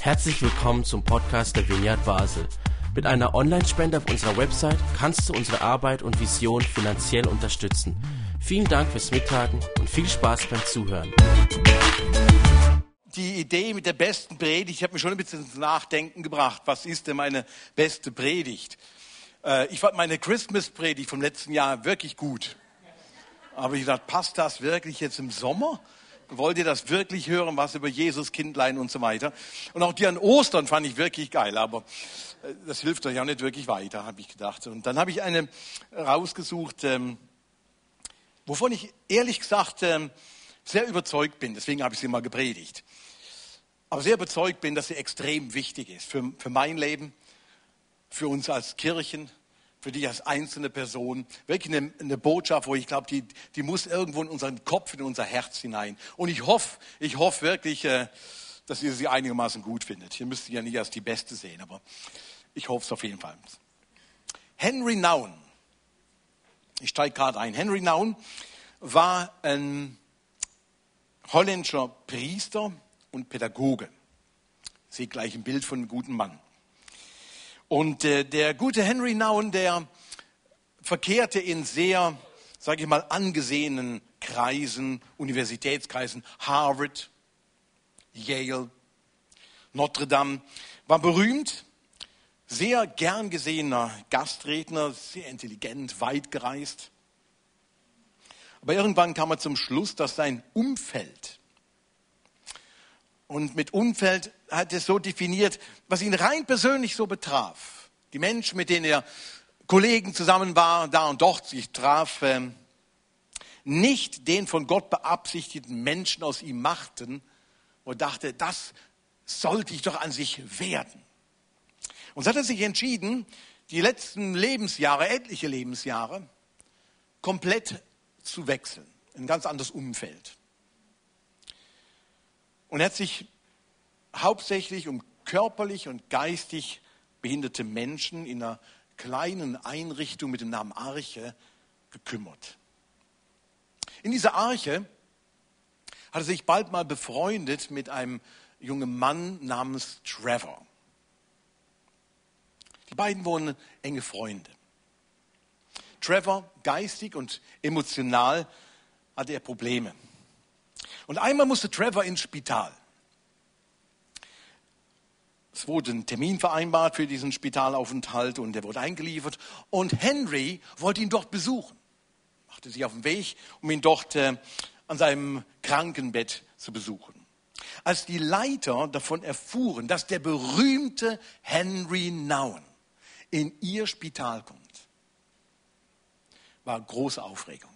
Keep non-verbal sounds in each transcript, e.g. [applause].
Herzlich willkommen zum Podcast der Vineyard Basel. Mit einer Online-Spende auf unserer Website kannst du unsere Arbeit und Vision finanziell unterstützen. Vielen Dank fürs Mittagen und viel Spaß beim Zuhören. Die Idee mit der besten Predigt hat mich schon ein bisschen ins Nachdenken gebracht. Was ist denn meine beste Predigt? Äh, ich fand meine Christmas-Predigt vom letzten Jahr wirklich gut. Aber ich dachte, passt das wirklich jetzt im Sommer? Wollt ihr das wirklich hören, was über Jesus, Kindlein und so weiter? Und auch die an Ostern fand ich wirklich geil, aber äh, das hilft euch auch nicht wirklich weiter, habe ich gedacht. Und dann habe ich eine rausgesucht, ähm, wovon ich ehrlich gesagt ähm, sehr überzeugt bin. Deswegen habe ich sie mal gepredigt. Aber sehr überzeugt bin, dass sie extrem wichtig ist für, für mein Leben, für uns als Kirchen, für dich als einzelne Person. Wirklich eine, eine Botschaft, wo ich glaube, die, die muss irgendwo in unseren Kopf, in unser Herz hinein. Und ich hoffe, ich hoffe wirklich, äh, dass ihr sie einigermaßen gut findet. Ihr müsst sie ja nicht als die beste sehen, aber ich hoffe es auf jeden Fall. Henry Naun. Ich steige gerade ein. Henry Naun war ein holländischer Priester und Pädagoge. Sehe gleich ein Bild von einem guten Mann. Und äh, der gute Henry Naun, der verkehrte in sehr, sage ich mal, angesehenen Kreisen, Universitätskreisen, Harvard, Yale, Notre Dame, war berühmt, sehr gern gesehener Gastredner, sehr intelligent, weit gereist. Aber irgendwann kam er zum Schluss, dass sein Umfeld, und mit Umfeld hat er so definiert, was ihn rein persönlich so betraf. Die Menschen, mit denen er Kollegen zusammen war, da und dort sich traf, ähm, nicht den von Gott beabsichtigten Menschen aus ihm machten und dachte, das sollte ich doch an sich werden. Und so hat er sich entschieden, die letzten Lebensjahre, etliche Lebensjahre, komplett zu wechseln. Ein ganz anderes Umfeld. Und er hat sich hauptsächlich um körperlich und geistig behinderte Menschen in einer kleinen Einrichtung mit dem Namen Arche gekümmert. In dieser Arche hat er sich bald mal befreundet mit einem jungen Mann namens Trevor. Die beiden wurden enge Freunde. Trevor, geistig und emotional, hatte er Probleme. Und einmal musste Trevor ins Spital. Es wurde ein Termin vereinbart für diesen Spitalaufenthalt und er wurde eingeliefert. Und Henry wollte ihn dort besuchen. Machte sich auf den Weg, um ihn dort äh, an seinem Krankenbett zu besuchen. Als die Leiter davon erfuhren, dass der berühmte Henry Nauen in ihr Spital kommt, war große Aufregung.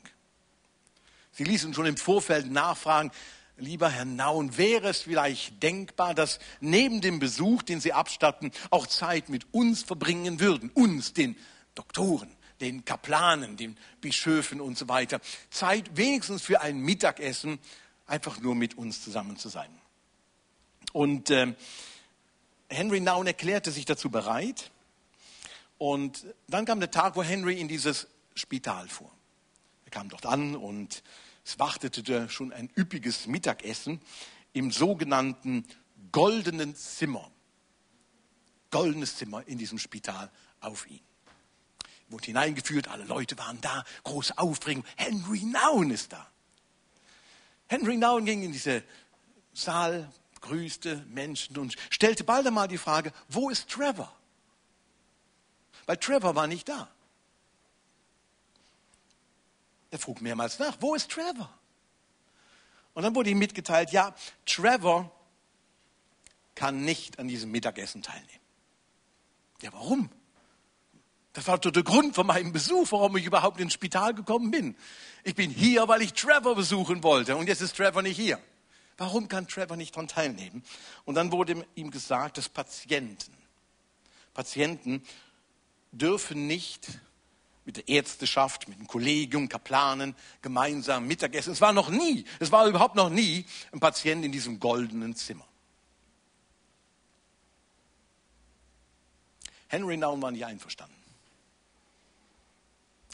Sie ließen schon im Vorfeld nachfragen, lieber Herr Naun, wäre es vielleicht denkbar, dass neben dem Besuch, den Sie abstatten, auch Zeit mit uns verbringen würden, uns, den Doktoren, den Kaplanen, den Bischöfen und so weiter. Zeit wenigstens für ein Mittagessen, einfach nur mit uns zusammen zu sein. Und äh, Henry Naun erklärte sich dazu bereit. Und dann kam der Tag, wo Henry in dieses Spital fuhr. Er kam dort an und es wartete schon ein üppiges Mittagessen im sogenannten goldenen Zimmer. Goldenes Zimmer in diesem Spital auf ihn. Er wurde hineingeführt, alle Leute waren da, große Aufregung. Henry Naun ist da. Henry Naun ging in diese Saal, grüßte Menschen und stellte bald einmal die Frage, wo ist Trevor? Weil Trevor war nicht da. Er frug mehrmals nach, wo ist Trevor? Und dann wurde ihm mitgeteilt, ja, Trevor kann nicht an diesem Mittagessen teilnehmen. Ja, warum? Das war der Grund von meinem Besuch, warum ich überhaupt ins Spital gekommen bin. Ich bin hier, weil ich Trevor besuchen wollte und jetzt ist Trevor nicht hier. Warum kann Trevor nicht daran teilnehmen? Und dann wurde ihm gesagt, dass Patienten, Patienten dürfen nicht mit der Ärzteschaft, mit dem Kollegium, Kaplanen gemeinsam Mittagessen. Es war noch nie, es war überhaupt noch nie ein Patient in diesem goldenen Zimmer. Henry Naum war nicht einverstanden.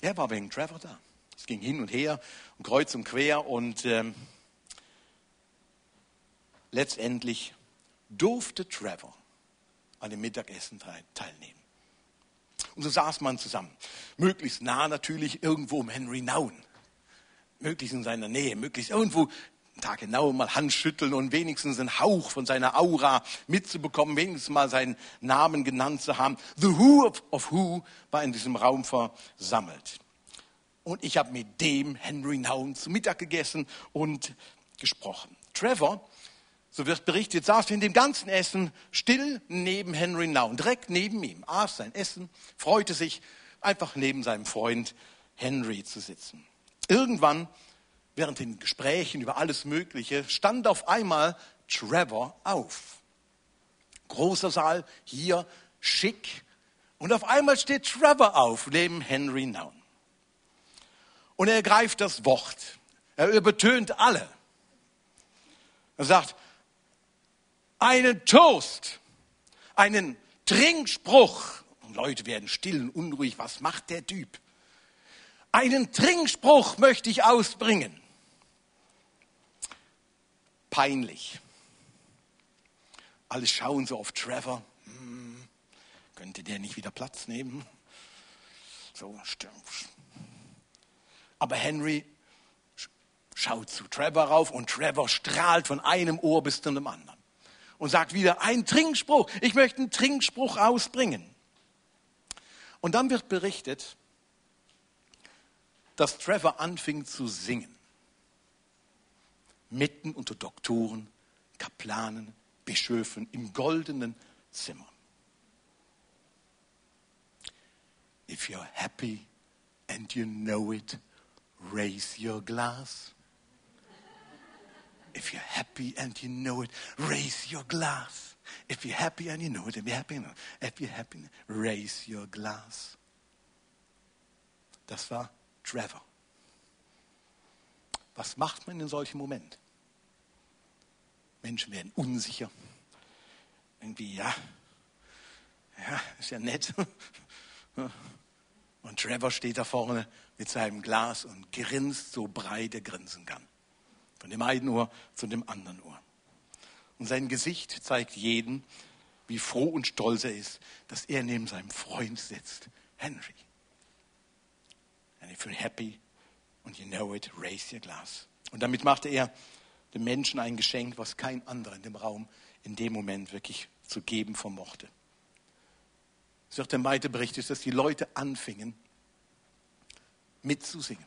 Er war wegen Trevor da. Es ging hin und her und kreuz und quer und ähm, letztendlich durfte Trevor an dem Mittagessen teilnehmen. Und so saß man zusammen. Möglichst nah natürlich irgendwo um Henry Nauen. Möglichst in seiner Nähe, möglichst irgendwo Tag genau mal Handschütteln und wenigstens einen Hauch von seiner Aura mitzubekommen, wenigstens mal seinen Namen genannt zu haben. The Who of, of Who war in diesem Raum versammelt. Und ich habe mit dem Henry Nauen zu Mittag gegessen und gesprochen. Trevor, so wird berichtet, saß in dem ganzen Essen still neben Henry Nauen, direkt neben ihm, aß sein Essen, freute sich, einfach neben seinem Freund Henry zu sitzen. Irgendwann während den Gesprächen über alles Mögliche, stand auf einmal Trevor auf. Großer Saal, hier schick. Und auf einmal steht Trevor auf neben Henry Naun. Und er greift das Wort. Er übertönt alle. Er sagt, einen Toast, einen Trinkspruch. Und Leute werden still und unruhig. Was macht der Typ? Einen Trinkspruch möchte ich ausbringen peinlich. Alle schauen so auf Trevor. Hm, könnte der nicht wieder Platz nehmen? So, aber Henry schaut zu Trevor rauf und Trevor strahlt von einem Ohr bis zu dem anderen und sagt wieder, ein Trinkspruch, ich möchte einen Trinkspruch ausbringen. Und dann wird berichtet, dass Trevor anfing zu singen mitten unter Doktoren, Kaplanen, Bischöfen im goldenen Zimmer. If you're happy and you know it, raise your glass. If you're happy and you know it, raise your glass. If you're happy and you know it, if you're happy, if you're happy, raise your glass. Das war Trevor. Was macht man in solchen Momenten? Menschen werden unsicher. Irgendwie, ja, ja, ist ja nett. Und Trevor steht da vorne mit seinem Glas und grinst so breit er grinsen kann. Von dem einen Ohr zu dem anderen Ohr. Und sein Gesicht zeigt jeden, wie froh und stolz er ist, dass er neben seinem Freund sitzt, Henry. And if you're happy and you know it, raise your glass. Und damit machte er dem Menschen ein Geschenk, was kein anderer in dem Raum in dem Moment wirklich zu geben vermochte. Es wird im weiter berichtet, dass die Leute anfingen mitzusingen.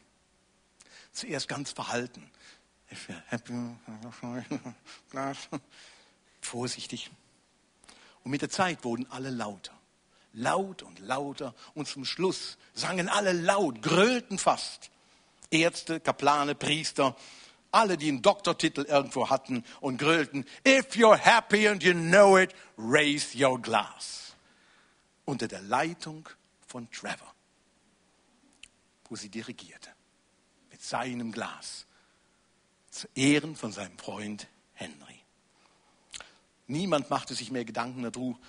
Zuerst ganz verhalten. [laughs] Vorsichtig. Und mit der Zeit wurden alle lauter. Laut und lauter. Und zum Schluss sangen alle laut, grölten fast. Ärzte, Kaplane, Priester, alle, die einen Doktortitel irgendwo hatten und grölten, if you're happy and you know it, raise your glass. Unter der Leitung von Trevor, wo sie dirigierte, mit seinem Glas, zu Ehren von seinem Freund Henry. Niemand machte sich mehr Gedanken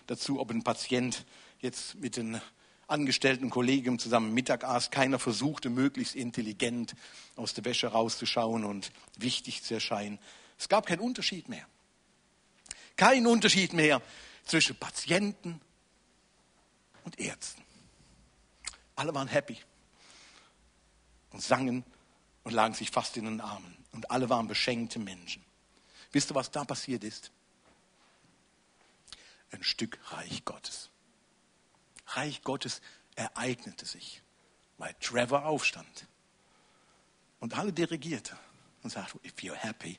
dazu, ob ein Patient jetzt mit den angestellten Kollegen zusammen Mittag aß. Keiner versuchte, möglichst intelligent aus der Wäsche rauszuschauen und wichtig zu erscheinen. Es gab keinen Unterschied mehr. Kein Unterschied mehr zwischen Patienten und Ärzten. Alle waren happy und sangen und lagen sich fast in den Armen. Und alle waren beschenkte Menschen. Wisst ihr, was da passiert ist? Ein Stück Reich Gottes. Reich Gottes ereignete sich, weil Trevor aufstand und alle dirigierte und sagte, if you're happy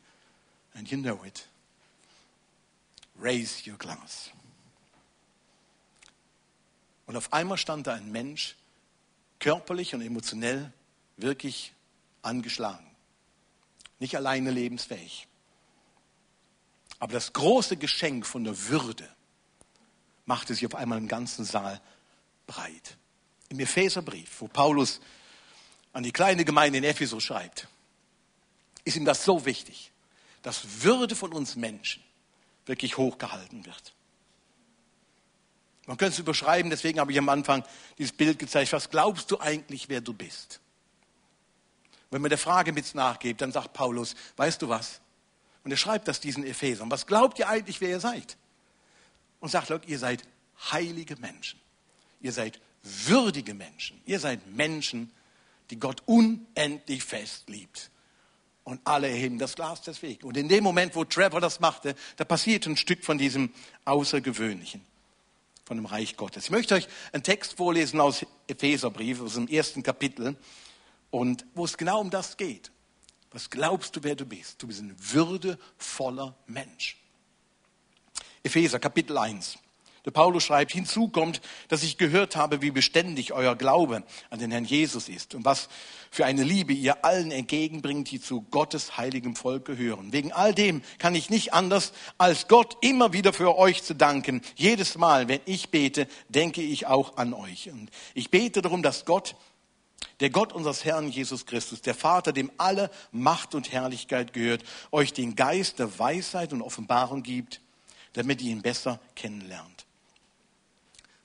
and you know it, raise your glass. Und auf einmal stand da ein Mensch, körperlich und emotionell wirklich angeschlagen. Nicht alleine lebensfähig. Aber das große Geschenk von der Würde machte sich auf einmal im ganzen Saal breit. Im Epheserbrief, wo Paulus an die kleine Gemeinde in Ephesus schreibt, ist ihm das so wichtig, dass Würde von uns Menschen wirklich hochgehalten wird. Man könnte es überschreiben, deswegen habe ich am Anfang dieses Bild gezeigt. Was glaubst du eigentlich, wer du bist? Wenn man der Frage mit nachgeht, dann sagt Paulus, weißt du was? Und er schreibt das diesen Ephesern. Was glaubt ihr eigentlich, wer ihr seid? und sagt, Leute, ihr seid heilige Menschen. Ihr seid würdige Menschen. Ihr seid Menschen, die Gott unendlich fest liebt. Und alle erheben das Glas deswegen. Und in dem Moment, wo Trevor das machte, da passiert ein Stück von diesem Außergewöhnlichen, von dem Reich Gottes. Ich möchte euch einen Text vorlesen aus Epheserbrief, aus dem ersten Kapitel, und wo es genau um das geht. Was glaubst du, wer du bist? Du bist ein würdevoller Mensch. Epheser Kapitel 1. Der Paulus schreibt, hinzu kommt, dass ich gehört habe, wie beständig euer Glaube an den Herrn Jesus ist und was für eine Liebe ihr allen entgegenbringt, die zu Gottes heiligem Volk gehören. Wegen all dem kann ich nicht anders, als Gott immer wieder für euch zu danken. Jedes Mal, wenn ich bete, denke ich auch an euch. Und ich bete darum, dass Gott, der Gott unseres Herrn Jesus Christus, der Vater, dem alle Macht und Herrlichkeit gehört, euch den Geist der Weisheit und Offenbarung gibt, damit ihr ihn besser kennenlernt.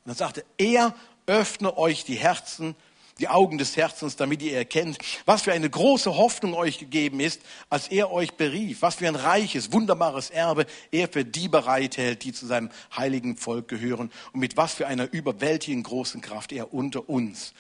Und dann sagte er, öffne euch die Herzen, die Augen des Herzens, damit ihr erkennt, was für eine große Hoffnung euch gegeben ist, als er euch berief, was für ein reiches, wunderbares Erbe er für die bereithält, die zu seinem heiligen Volk gehören und mit was für einer überwältigenden großen Kraft er unter uns,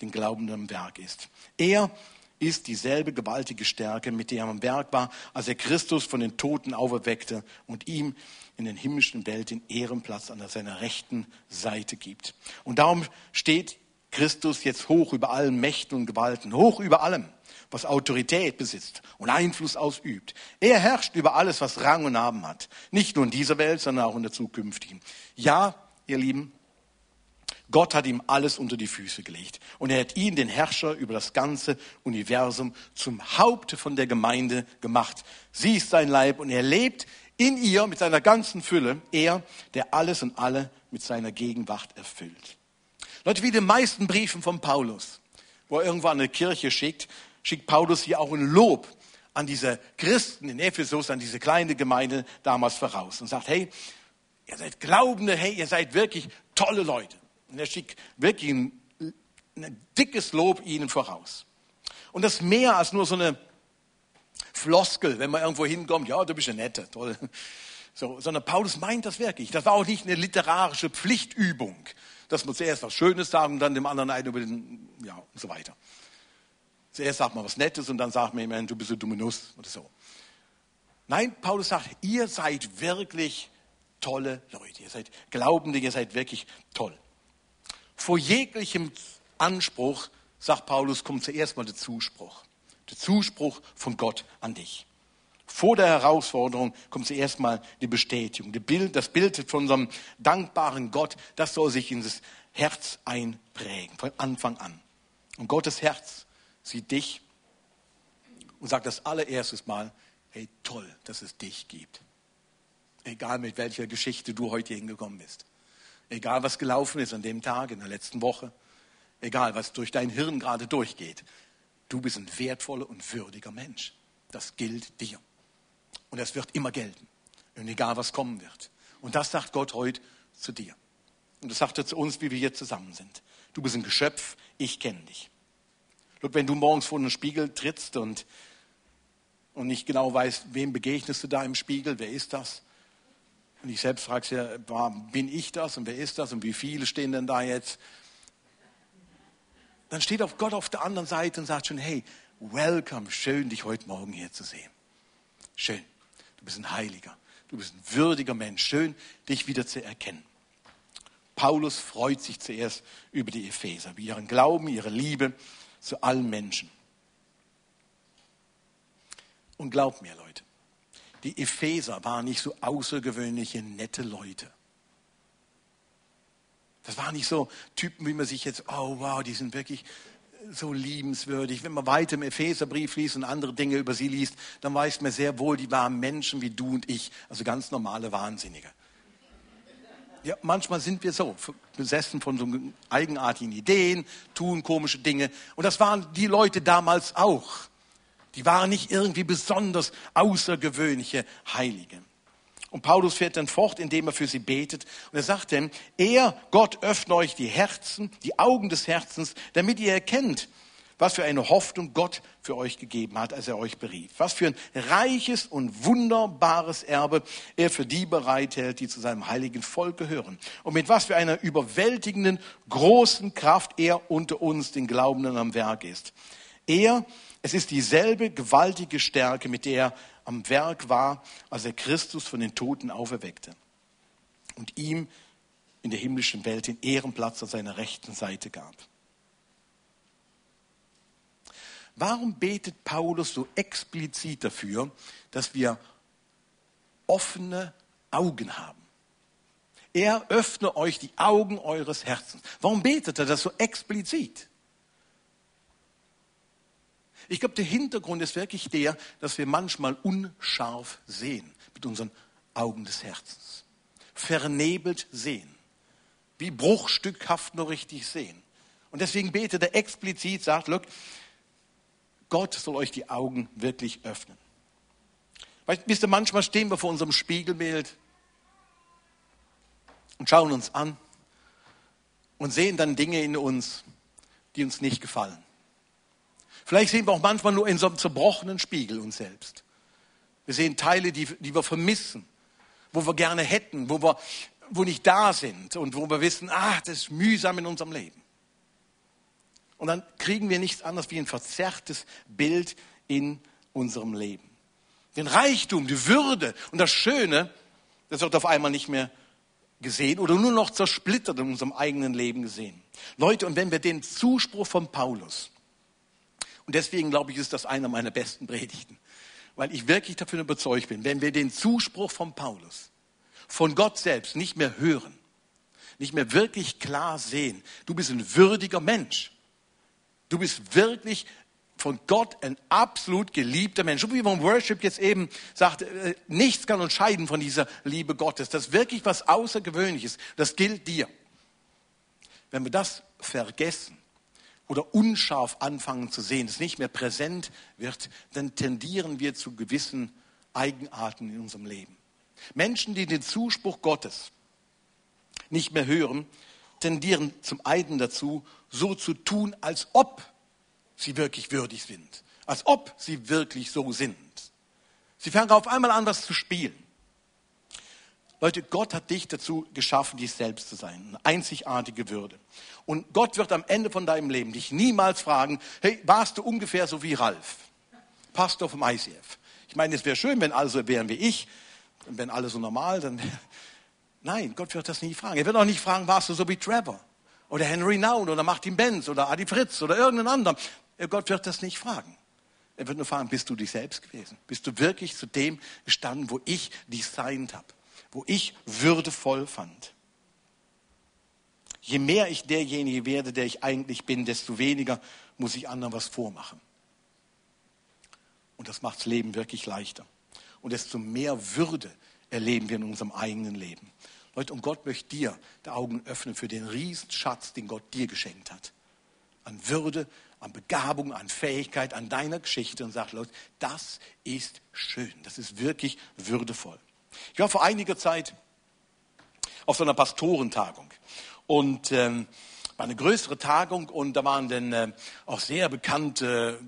den Glaubenden, im Werk ist. Er ist dieselbe gewaltige Stärke, mit der er am Berg war, als er Christus von den Toten auferweckte und ihm in den himmlischen Welt den Ehrenplatz an seiner rechten Seite gibt. Und darum steht Christus jetzt hoch über allen Mächten und Gewalten, hoch über allem, was Autorität besitzt und Einfluss ausübt. Er herrscht über alles, was Rang und Namen hat. Nicht nur in dieser Welt, sondern auch in der zukünftigen. Ja, ihr Lieben, Gott hat ihm alles unter die Füße gelegt. Und er hat ihn, den Herrscher über das ganze Universum, zum Haupt von der Gemeinde gemacht. Sie ist sein Leib und er lebt in ihr mit seiner ganzen Fülle, er, der alles und alle mit seiner Gegenwart erfüllt. Leute, wie die meisten Briefen von Paulus, wo er irgendwo an eine Kirche schickt, schickt Paulus hier auch ein Lob an diese Christen in Ephesus, an diese kleine Gemeinde damals voraus und sagt, hey, ihr seid Glaubende, hey, ihr seid wirklich tolle Leute. Und er schickt wirklich ein, ein dickes Lob ihnen voraus. Und das mehr als nur so eine Floskel, wenn man irgendwo hinkommt, ja, du bist ja netter, toll. So, sondern Paulus meint das wirklich. Das war auch nicht eine literarische Pflichtübung, dass man zuerst was Schönes sagen und dann dem anderen einen über den, ja, und so weiter. Zuerst sagt man was Nettes und dann sagt man ihm, du bist ein dumme Nuss oder so. Nein, Paulus sagt, ihr seid wirklich tolle Leute. Ihr seid Glaubende, ihr seid wirklich toll. Vor jeglichem Anspruch, sagt Paulus, kommt zuerst mal der Zuspruch. Der Zuspruch von Gott an dich. Vor der Herausforderung kommt zuerst mal die Bestätigung. Das Bild von einem dankbaren Gott, das soll sich in das Herz einprägen, von Anfang an. Und Gottes Herz sieht dich und sagt das allererstes Mal, hey, toll, dass es dich gibt. Egal mit welcher Geschichte du heute hingekommen bist. Egal was gelaufen ist an dem Tag, in der letzten Woche. Egal was durch dein Hirn gerade durchgeht. Du bist ein wertvoller und würdiger Mensch. Das gilt dir. Und das wird immer gelten. Und egal, was kommen wird. Und das sagt Gott heute zu dir. Und das sagt er zu uns, wie wir hier zusammen sind. Du bist ein Geschöpf, ich kenne dich. Look, wenn du morgens vor einen Spiegel trittst und, und nicht genau weißt, wem begegnest du da im Spiegel, wer ist das? Und ich selbst frage ja, bin ich das und wer ist das und wie viele stehen denn da jetzt? dann steht auf Gott auf der anderen Seite und sagt schon, hey, welcome, schön dich heute Morgen hier zu sehen. Schön, du bist ein Heiliger, du bist ein würdiger Mensch, schön dich wieder zu erkennen. Paulus freut sich zuerst über die Epheser, über ihren Glauben, ihre Liebe zu allen Menschen. Und glaubt mir, Leute, die Epheser waren nicht so außergewöhnliche, nette Leute. Das waren nicht so Typen, wie man sich jetzt, oh wow, die sind wirklich so liebenswürdig. Wenn man weiter im Epheserbrief liest und andere Dinge über sie liest, dann weiß man sehr wohl, die waren Menschen wie du und ich, also ganz normale Wahnsinnige. Ja, manchmal sind wir so, besessen von so eigenartigen Ideen, tun komische Dinge. Und das waren die Leute damals auch. Die waren nicht irgendwie besonders außergewöhnliche Heilige. Und Paulus fährt dann fort, indem er für sie betet. Und er sagt dann, er, Gott, öffne euch die Herzen, die Augen des Herzens, damit ihr erkennt, was für eine Hoffnung Gott für euch gegeben hat, als er euch berief. Was für ein reiches und wunderbares Erbe er für die bereithält, die zu seinem heiligen Volk gehören. Und mit was für einer überwältigenden, großen Kraft er unter uns, den Glaubenden, am Werk ist. Er, es ist dieselbe gewaltige Stärke, mit der er am Werk war, als er Christus von den Toten auferweckte und ihm in der himmlischen Welt den Ehrenplatz an seiner rechten Seite gab. Warum betet Paulus so explizit dafür, dass wir offene Augen haben? Er öffne euch die Augen eures Herzens. Warum betet er das so explizit? Ich glaube, der Hintergrund ist wirklich der, dass wir manchmal unscharf sehen mit unseren Augen des Herzens. Vernebelt sehen. Wie bruchstückhaft nur richtig sehen. Und deswegen betet er explizit, sagt, look, Gott soll euch die Augen wirklich öffnen. Weißt, wisst ihr, manchmal stehen wir vor unserem Spiegelbild und schauen uns an und sehen dann Dinge in uns, die uns nicht gefallen. Vielleicht sehen wir auch manchmal nur in so einem zerbrochenen Spiegel uns selbst. Wir sehen Teile, die, die wir vermissen, wo wir gerne hätten, wo wir wo nicht da sind und wo wir wissen, ah, das ist mühsam in unserem Leben. Und dann kriegen wir nichts anderes wie ein verzerrtes Bild in unserem Leben. Den Reichtum, die Würde und das Schöne, das wird auf einmal nicht mehr gesehen oder nur noch zersplittert in unserem eigenen Leben gesehen. Leute, und wenn wir den Zuspruch von Paulus, und deswegen glaube ich, ist das einer meiner besten Predigten, weil ich wirklich davon überzeugt bin, wenn wir den Zuspruch von Paulus von Gott selbst nicht mehr hören, nicht mehr wirklich klar sehen, du bist ein würdiger Mensch, Du bist wirklich von Gott ein absolut geliebter Mensch. Und wie man Worship jetzt eben sagt, äh, nichts kann uns scheiden von dieser Liebe Gottes. Das ist wirklich was Außergewöhnliches. Das gilt dir. Wenn wir das vergessen oder unscharf anfangen zu sehen, es nicht mehr präsent wird, dann tendieren wir zu gewissen Eigenarten in unserem Leben. Menschen, die den Zuspruch Gottes nicht mehr hören, tendieren zum einen dazu, so zu tun, als ob sie wirklich würdig sind. Als ob sie wirklich so sind. Sie fangen auf einmal an, was zu spielen. Leute, Gott hat dich dazu geschaffen, dich selbst zu sein. Eine einzigartige Würde. Und Gott wird am Ende von deinem Leben dich niemals fragen, hey, warst du ungefähr so wie Ralf, Pastor vom ICF? Ich meine, es wäre schön, wenn alle so wären wie ich, wenn alle so normal, dann [laughs] Nein, Gott wird das nie fragen. Er wird auch nicht fragen, warst du so wie Trevor oder Henry Naun oder Martin Benz oder Adi Fritz oder irgendein anderer. Gott wird das nicht fragen. Er wird nur fragen, bist du dich selbst gewesen? Bist du wirklich zu dem gestanden, wo ich designt habe, wo ich würdevoll fand? Je mehr ich derjenige werde, der ich eigentlich bin, desto weniger muss ich anderen was vormachen. Und das macht das Leben wirklich leichter. Und desto mehr Würde erleben wir in unserem eigenen Leben. Leute, und Gott möchte dir die Augen öffnen für den Riesenschatz, den Gott dir geschenkt hat. An Würde, an Begabung, an Fähigkeit, an deiner Geschichte und sagt, Leute, das ist schön, das ist wirklich würdevoll. Ich war vor einiger Zeit auf so einer Pastorentagung und ähm, war eine größere Tagung und da waren dann äh, auch sehr bekannte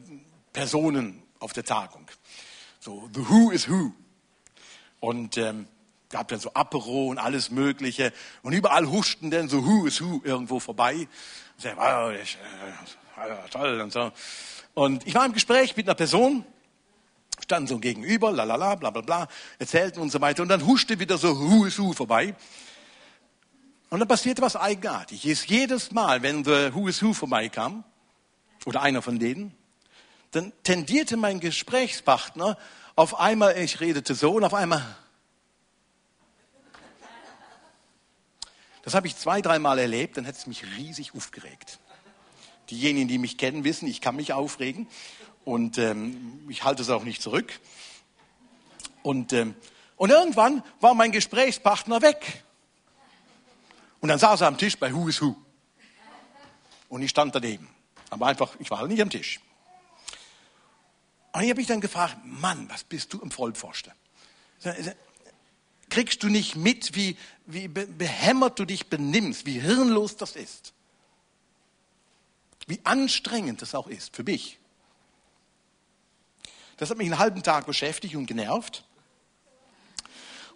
Personen auf der Tagung. So, the who is who. Und ähm, gab dann so Apero und alles Mögliche. Und überall huschten dann so Who is Who irgendwo vorbei. Und, ich, wow, ich, äh, toll und so. Und ich war im Gespräch mit einer Person, standen so gegenüber, lalala, bla bla bla, erzählten und so weiter. Und dann huschte wieder so is Who vorbei. Und dann passierte was Eigenartiges. Jedes Mal, wenn der is Who vorbeikam, oder einer von denen, dann tendierte mein Gesprächspartner auf einmal, ich redete so und auf einmal. Das habe ich zwei, dreimal erlebt, dann hätte es mich riesig aufgeregt. Diejenigen, die mich kennen, wissen, ich kann mich aufregen und ähm, ich halte es auch nicht zurück. Und, ähm, und irgendwann war mein Gesprächspartner weg. Und dann saß er am Tisch bei Who is Who. Und ich stand daneben. Aber einfach, ich war halt nicht am Tisch. Und ich habe mich dann gefragt, Mann, was bist du im Vollpfosten? Kriegst du nicht mit, wie, wie behämmert du dich benimmst, wie hirnlos das ist? Wie anstrengend das auch ist für mich. Das hat mich einen halben Tag beschäftigt und genervt.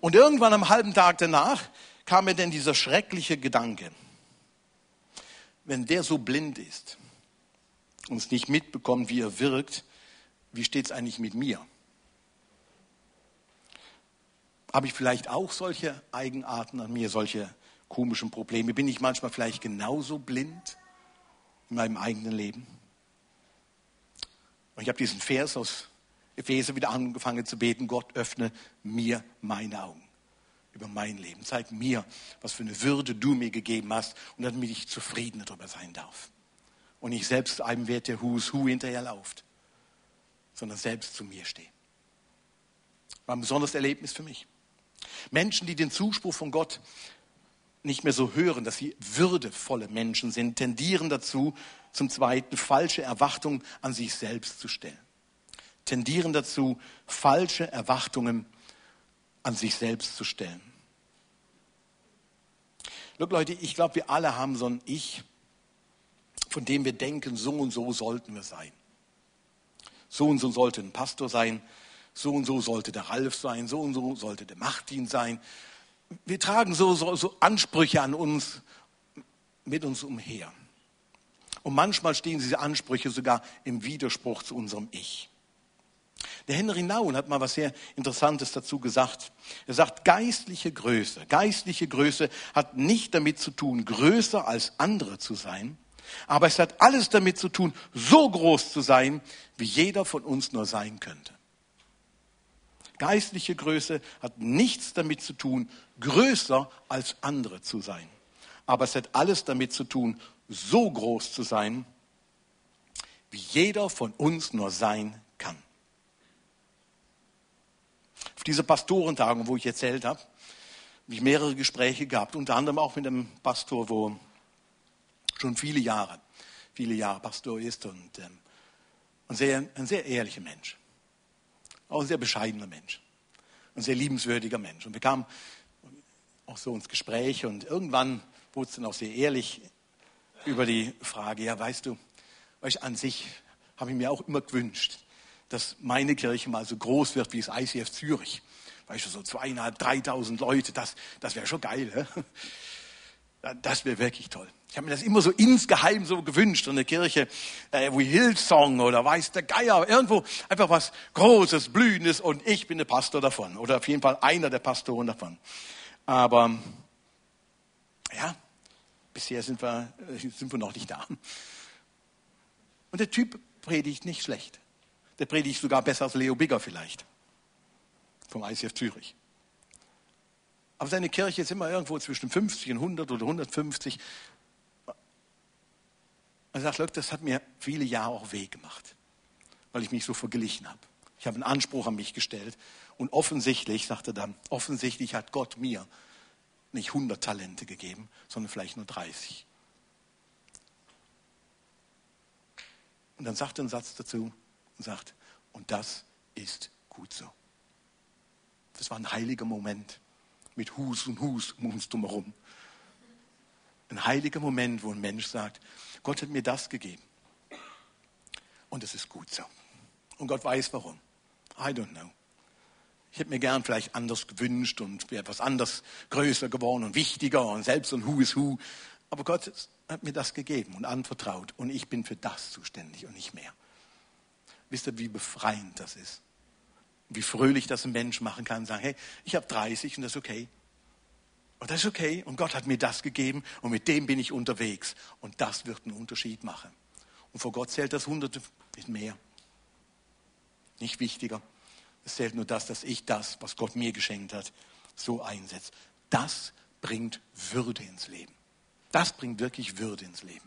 Und irgendwann am halben Tag danach kam mir denn dieser schreckliche Gedanke, wenn der so blind ist und es nicht mitbekommt, wie er wirkt, wie steht es eigentlich mit mir? Habe ich vielleicht auch solche Eigenarten an mir, solche komischen Probleme? Bin ich manchmal vielleicht genauso blind in meinem eigenen Leben? Und ich habe diesen Vers aus Epheser wieder angefangen zu beten, Gott öffne mir meine Augen über mein Leben. Zeig mir, was für eine Würde du mir gegeben hast und damit ich zufrieden darüber sein darf. Und nicht selbst einem Wert der Who's Who hinterherlauft, sondern selbst zu mir stehe. War ein besonderes Erlebnis für mich. Menschen, die den Zuspruch von Gott nicht mehr so hören, dass sie würdevolle Menschen sind, tendieren dazu, zum Zweiten falsche Erwartungen an sich selbst zu stellen. Tendieren dazu, falsche Erwartungen an sich selbst zu stellen. Look, Leute, ich glaube, wir alle haben so ein Ich, von dem wir denken, so und so sollten wir sein. So und so sollte ein Pastor sein, so und so sollte der Ralf sein, so und so sollte der Martin sein. Wir tragen so, so, so Ansprüche an uns, mit uns umher. Und manchmal stehen diese Ansprüche sogar im Widerspruch zu unserem Ich. Der Henry Naun hat mal was sehr Interessantes dazu gesagt. Er sagt, geistliche Größe, geistliche Größe hat nicht damit zu tun, größer als andere zu sein, aber es hat alles damit zu tun, so groß zu sein, wie jeder von uns nur sein könnte. Geistliche Größe hat nichts damit zu tun, größer als andere zu sein. Aber es hat alles damit zu tun, so groß zu sein, wie jeder von uns nur sein kann. Auf diese Pastorentagung, wo ich erzählt habe, habe ich mehrere Gespräche gehabt, unter anderem auch mit einem Pastor, wo schon viele Jahre, viele Jahre Pastor ist und ähm, ein, sehr, ein sehr ehrlicher Mensch. Auch ein sehr bescheidener Mensch. Ein sehr liebenswürdiger Mensch. Und wir kamen auch so ins Gespräch und irgendwann wurde es dann auch sehr ehrlich über die Frage, ja, weißt du, weißt, an sich habe ich mir auch immer gewünscht, dass meine Kirche mal so groß wird wie das ICF Zürich. Weißt du, so zweieinhalb, dreitausend Leute, das, das wäre schon geil. He? Das wäre wirklich toll. Ich habe mir das immer so insgeheim so gewünscht, so eine Kirche äh, wie Hillsong oder weiß der Geier, irgendwo einfach was Großes, Blühendes und ich bin der Pastor davon oder auf jeden Fall einer der Pastoren davon. Aber ja, bisher sind wir, äh, sind wir noch nicht da. Und der Typ predigt nicht schlecht. Der predigt sogar besser als Leo Bigger vielleicht vom ICF Zürich. Aber seine Kirche ist immer irgendwo zwischen 50 und 100 oder 150. Er sagt, Leute, das hat mir viele Jahre auch weh gemacht, weil ich mich so verglichen habe. Ich habe einen Anspruch an mich gestellt. Und offensichtlich, sagt er dann, offensichtlich hat Gott mir nicht 100 Talente gegeben, sondern vielleicht nur 30. Und dann sagt er einen Satz dazu und sagt, und das ist gut so. Das war ein heiliger Moment mit Hus und Hus um uns drumherum. Ein heiliger Moment, wo ein Mensch sagt, Gott hat mir das gegeben. Und es ist gut so. Und Gott weiß warum. I don't know. Ich hätte mir gern vielleicht anders gewünscht und wäre etwas anders größer geworden und wichtiger und selbst ein Who is Who. Aber Gott hat mir das gegeben und anvertraut und ich bin für das zuständig und nicht mehr. Wisst ihr, wie befreiend das ist? wie fröhlich das ein Mensch machen kann, sagen, hey, ich habe 30 und das ist okay. Und das ist okay. Und Gott hat mir das gegeben und mit dem bin ich unterwegs. Und das wird einen Unterschied machen. Und vor Gott zählt das Hunderte nicht mehr. Nicht wichtiger. Es zählt nur das, dass ich das, was Gott mir geschenkt hat, so einsetze. Das bringt Würde ins Leben. Das bringt wirklich Würde ins Leben.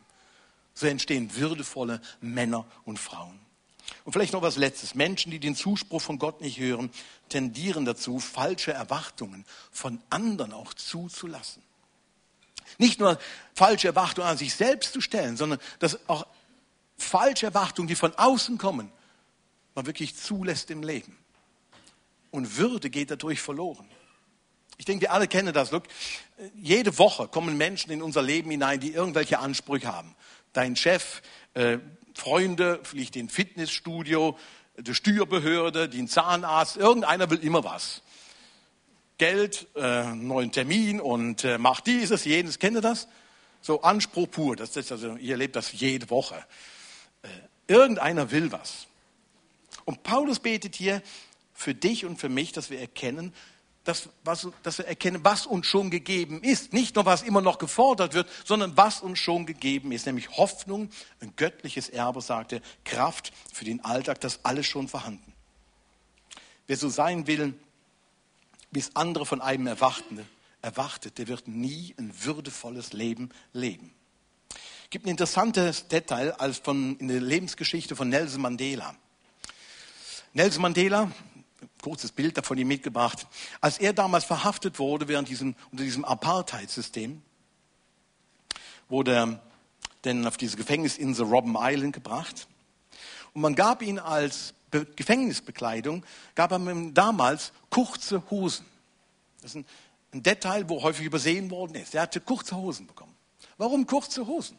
So entstehen würdevolle Männer und Frauen. Und vielleicht noch was Letztes. Menschen, die den Zuspruch von Gott nicht hören, tendieren dazu, falsche Erwartungen von anderen auch zuzulassen. Nicht nur falsche Erwartungen an sich selbst zu stellen, sondern dass auch falsche Erwartungen, die von außen kommen, man wirklich zulässt im Leben. Und Würde geht dadurch verloren. Ich denke, wir alle kennen das. Look, jede Woche kommen Menschen in unser Leben hinein, die irgendwelche Ansprüche haben. Dein Chef äh, Freunde, vielleicht den Fitnessstudio, die Steuerbehörde, den Zahnarzt, irgendeiner will immer was. Geld, äh, neuen Termin und äh, macht dieses, jenes, kennt ihr das? So Anspruch pur, das ist also, ihr erlebt das jede Woche. Äh, irgendeiner will was. Und Paulus betet hier für dich und für mich, dass wir erkennen, dass, was, dass wir erkennen, was uns schon gegeben ist. Nicht nur, was immer noch gefordert wird, sondern was uns schon gegeben ist. Nämlich Hoffnung, ein göttliches Erbe, sagte, Kraft für den Alltag, das alles schon vorhanden. Wer so sein will, wie es andere von einem erwarten, erwartet, der wird nie ein würdevolles Leben leben. Es gibt ein interessantes Detail als von, in der Lebensgeschichte von Nelson Mandela. Nelson Mandela kurzes Bild davon ihm mitgebracht. Als er damals verhaftet wurde während diesem, unter diesem Apartheid-System, wurde er denn auf diese Gefängnisinsel Robben Island gebracht. Und man gab ihm als Be Gefängnisbekleidung, gab er ihm damals kurze Hosen. Das ist ein, ein Detail, wo häufig übersehen worden ist. Er hatte kurze Hosen bekommen. Warum kurze Hosen?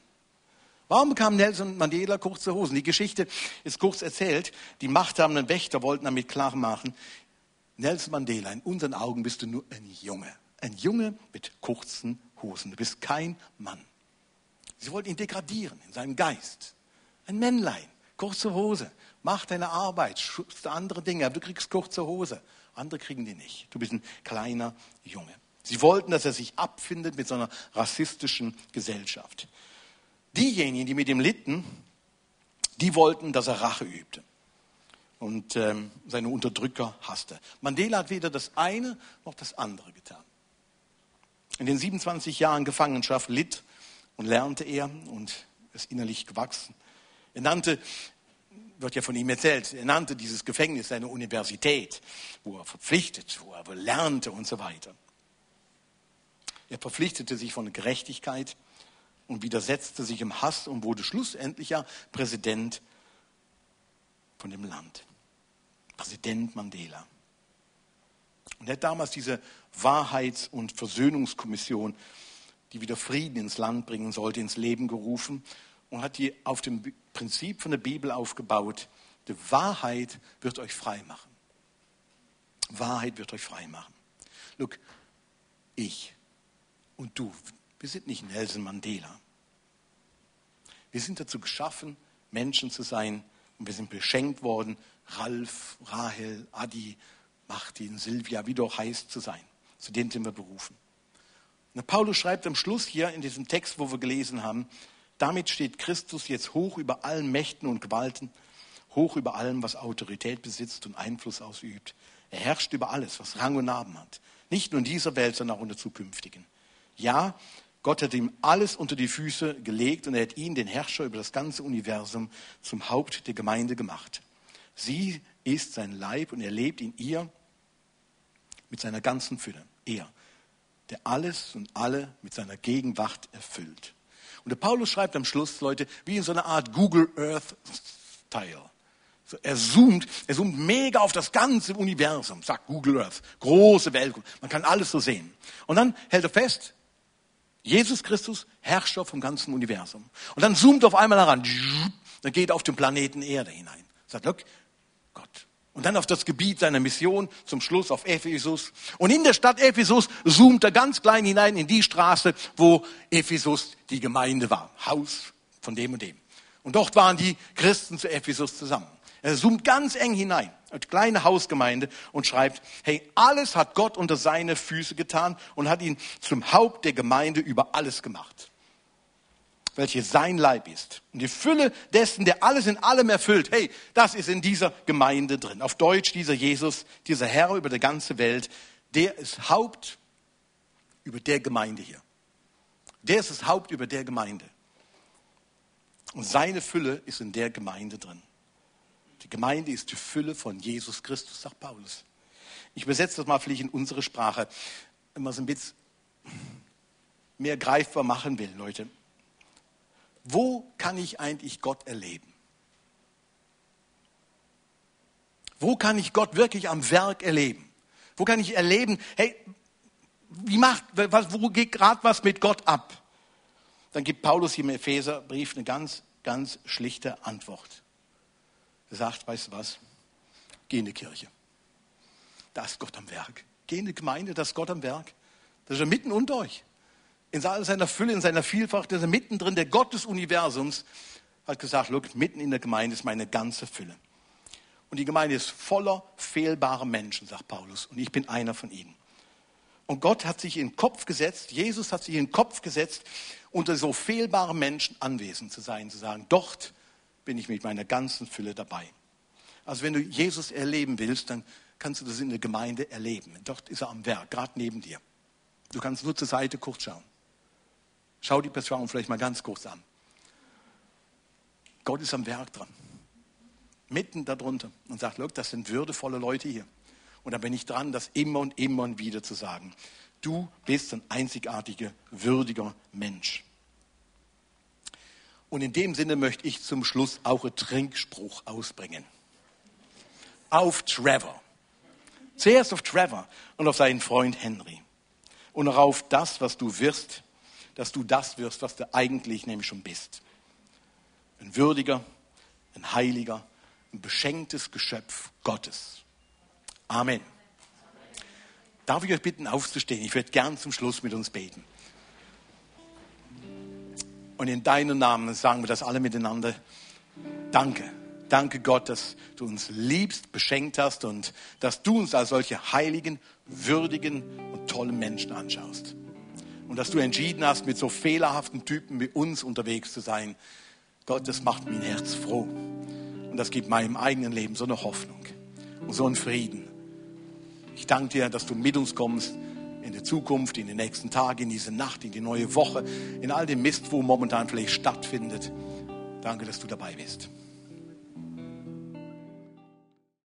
Warum bekam Nelson Mandela kurze Hosen? Die Geschichte ist kurz erzählt. Die machthabenden Wächter wollten damit klar machen, Nelson Mandela, in unseren Augen bist du nur ein Junge. Ein Junge mit kurzen Hosen. Du bist kein Mann. Sie wollten ihn degradieren in seinem Geist. Ein Männlein, kurze Hose. Mach deine Arbeit, schützt andere Dinge, aber du kriegst kurze Hose. Andere kriegen die nicht. Du bist ein kleiner Junge. Sie wollten, dass er sich abfindet mit so einer rassistischen Gesellschaft. Diejenigen, die mit ihm litten, die wollten, dass er Rache übte und ähm, seine Unterdrücker hasste. Mandela hat weder das eine noch das andere getan. In den 27 Jahren Gefangenschaft litt und lernte er und ist innerlich gewachsen. Er nannte, wird ja von ihm erzählt, er nannte dieses Gefängnis seine Universität, wo er verpflichtet, wo er lernte und so weiter. Er verpflichtete sich von Gerechtigkeit, und widersetzte sich im Hass und wurde schlussendlich ja Präsident von dem Land. Präsident Mandela. Und er hat damals diese Wahrheits- und Versöhnungskommission, die wieder Frieden ins Land bringen sollte, ins Leben gerufen und hat die auf dem Prinzip von der Bibel aufgebaut. Die Wahrheit wird euch frei machen. Wahrheit wird euch frei machen. Look, ich und du, wir sind nicht Nelson Mandela. Wir sind dazu geschaffen, Menschen zu sein. Und wir sind beschenkt worden, Ralf, Rahel, Adi, Martin, Silvia, wie du auch heißt, zu sein. Zu denen sind wir berufen. Und Paulus schreibt am Schluss hier in diesem Text, wo wir gelesen haben, damit steht Christus jetzt hoch über allen Mächten und Gewalten, hoch über allem, was Autorität besitzt und Einfluss ausübt. Er herrscht über alles, was Rang und Namen hat. Nicht nur in dieser Welt, sondern auch in der zukünftigen. Ja, Gott hat ihm alles unter die Füße gelegt und er hat ihn, den Herrscher über das ganze Universum, zum Haupt der Gemeinde gemacht. Sie ist sein Leib und er lebt in ihr mit seiner ganzen Fülle. Er, der alles und alle mit seiner Gegenwart erfüllt. Und der Paulus schreibt am Schluss, Leute, wie in so einer Art Google Earth Style. Er zoomt, er zoomt mega auf das ganze Universum, sagt Google Earth, große Welt, man kann alles so sehen. Und dann hält er fest, Jesus Christus, Herrscher vom ganzen Universum. Und dann zoomt auf einmal heran, dann geht auf den Planeten Erde hinein. Sagt, look, Gott. Und dann auf das Gebiet seiner Mission, zum Schluss auf Ephesus. Und in der Stadt Ephesus zoomt er ganz klein hinein in die Straße, wo Ephesus die Gemeinde war. Haus von dem und dem. Und dort waren die Christen zu Ephesus zusammen. Er zoomt ganz eng hinein, eine kleine Hausgemeinde und schreibt, hey, alles hat Gott unter seine Füße getan und hat ihn zum Haupt der Gemeinde über alles gemacht, welche sein Leib ist. Und die Fülle dessen, der alles in allem erfüllt, hey, das ist in dieser Gemeinde drin. Auf Deutsch dieser Jesus, dieser Herr über die ganze Welt, der ist Haupt über der Gemeinde hier. Der ist das Haupt über der Gemeinde. Und seine Fülle ist in der Gemeinde drin. Die Gemeinde ist die Fülle von Jesus Christus, sagt Paulus. Ich übersetze das mal vielleicht in unsere Sprache, wenn man es ein bisschen mehr greifbar machen will, Leute. Wo kann ich eigentlich Gott erleben? Wo kann ich Gott wirklich am Werk erleben? Wo kann ich erleben, hey, wie macht, wo geht gerade was mit Gott ab? Dann gibt Paulus hier im Epheserbrief eine ganz ganz schlichte Antwort. Sagt, weißt du was? Geh in die Kirche. Da ist Gott am Werk. Geh in die Gemeinde, da ist Gott am Werk. Da ist er mitten unter euch. In seiner Fülle, in seiner Vielfalt, da ist er mittendrin, der Gott des Universums hat gesagt, look, mitten in der Gemeinde ist meine ganze Fülle. Und die Gemeinde ist voller fehlbarer Menschen, sagt Paulus. Und ich bin einer von ihnen. Und Gott hat sich in den Kopf gesetzt, Jesus hat sich in den Kopf gesetzt, unter so fehlbaren Menschen anwesend zu sein, zu sagen, dort bin ich mit meiner ganzen Fülle dabei. Also wenn du Jesus erleben willst, dann kannst du das in der Gemeinde erleben. Dort ist er am Werk, gerade neben dir. Du kannst nur zur Seite kurz schauen. Schau die Person vielleicht mal ganz kurz an. Gott ist am Werk dran. Mitten darunter und sagt, look, das sind würdevolle Leute hier. Und da bin ich dran, das immer und immer und wieder zu sagen. Du bist ein einzigartiger, würdiger Mensch. Und in dem Sinne möchte ich zum Schluss auch einen Trinkspruch ausbringen. Auf Trevor. Zuerst auf Trevor und auf seinen Freund Henry. Und auf das, was du wirst, dass du das wirst, was du eigentlich nämlich schon bist. Ein würdiger, ein heiliger, ein beschenktes Geschöpf Gottes. Amen. Darf ich euch bitten, aufzustehen? Ich würde gern zum Schluss mit uns beten. Und in deinem Namen sagen wir das alle miteinander. Danke. Danke Gott, dass du uns liebst, beschenkt hast und dass du uns als solche heiligen, würdigen und tollen Menschen anschaust. Und dass du entschieden hast, mit so fehlerhaften Typen wie uns unterwegs zu sein. Gott, das macht mein Herz froh. Und das gibt meinem eigenen Leben so eine Hoffnung und so einen Frieden. Ich danke dir, dass du mit uns kommst in die Zukunft, in die nächsten Tage, in diese Nacht, in die neue Woche, in all dem Mist, wo momentan vielleicht stattfindet. Danke, dass du dabei bist.